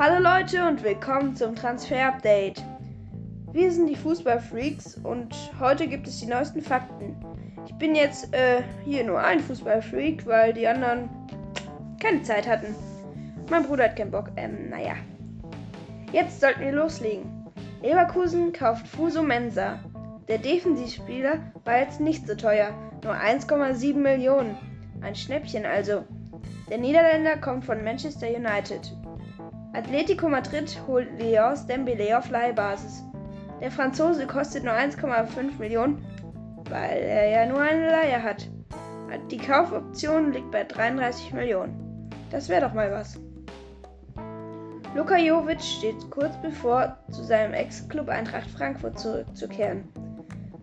Hallo Leute und willkommen zum Transfer Update. Wir sind die Fußballfreaks und heute gibt es die neuesten Fakten. Ich bin jetzt äh, hier nur ein Fußballfreak, weil die anderen keine Zeit hatten. Mein Bruder hat keinen Bock. Ähm, naja. Jetzt sollten wir loslegen. Leverkusen kauft Fuso Mensa. Der Defensivspieler war jetzt nicht so teuer, nur 1,7 Millionen. Ein Schnäppchen also. Der Niederländer kommt von Manchester United. Atletico Madrid holt Leos Dembele auf Leihbasis. Der Franzose kostet nur 1,5 Millionen, weil er ja nur eine Leihe hat. Die Kaufoption liegt bei 33 Millionen. Das wäre doch mal was. Luka Jovic steht kurz bevor, zu seinem Ex-Club Eintracht Frankfurt zurückzukehren.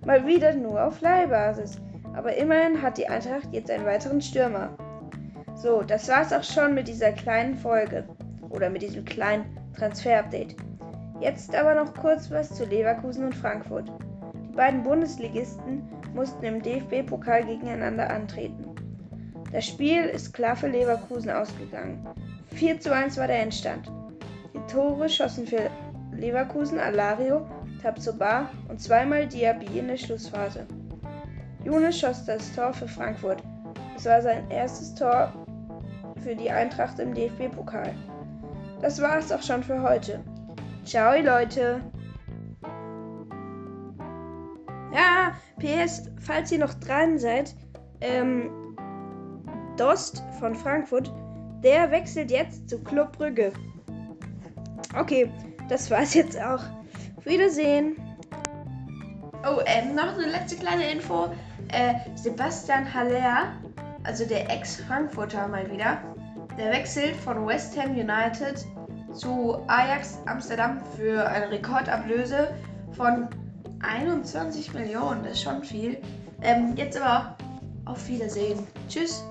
Mal wieder nur auf Leihbasis, aber immerhin hat die Eintracht jetzt einen weiteren Stürmer. So, das war's auch schon mit dieser kleinen Folge oder mit diesem kleinen Transfer-Update. Jetzt aber noch kurz was zu Leverkusen und Frankfurt. Die beiden Bundesligisten mussten im DFB-Pokal gegeneinander antreten. Das Spiel ist klar für Leverkusen ausgegangen. 4 zu 1 war der Endstand. Die Tore schossen für Leverkusen Alario, Tabsoba und zweimal Diaby in der Schlussphase. Younes schoss das Tor für Frankfurt. Es war sein erstes Tor für die Eintracht im DFB-Pokal. Das war es auch schon für heute. Ciao, Leute. Ja, PS, falls ihr noch dran seid, ähm, Dost von Frankfurt, der wechselt jetzt zu Club Brügge. Okay, das war's jetzt auch. Wiedersehen. Oh, ähm, noch eine letzte kleine Info. Äh, Sebastian Haller, also der Ex-Frankfurter mal wieder, der wechselt von West Ham United zu Ajax Amsterdam für eine Rekordablöse von 21 Millionen. Das ist schon viel. Ähm, jetzt aber auf Wiedersehen. Tschüss.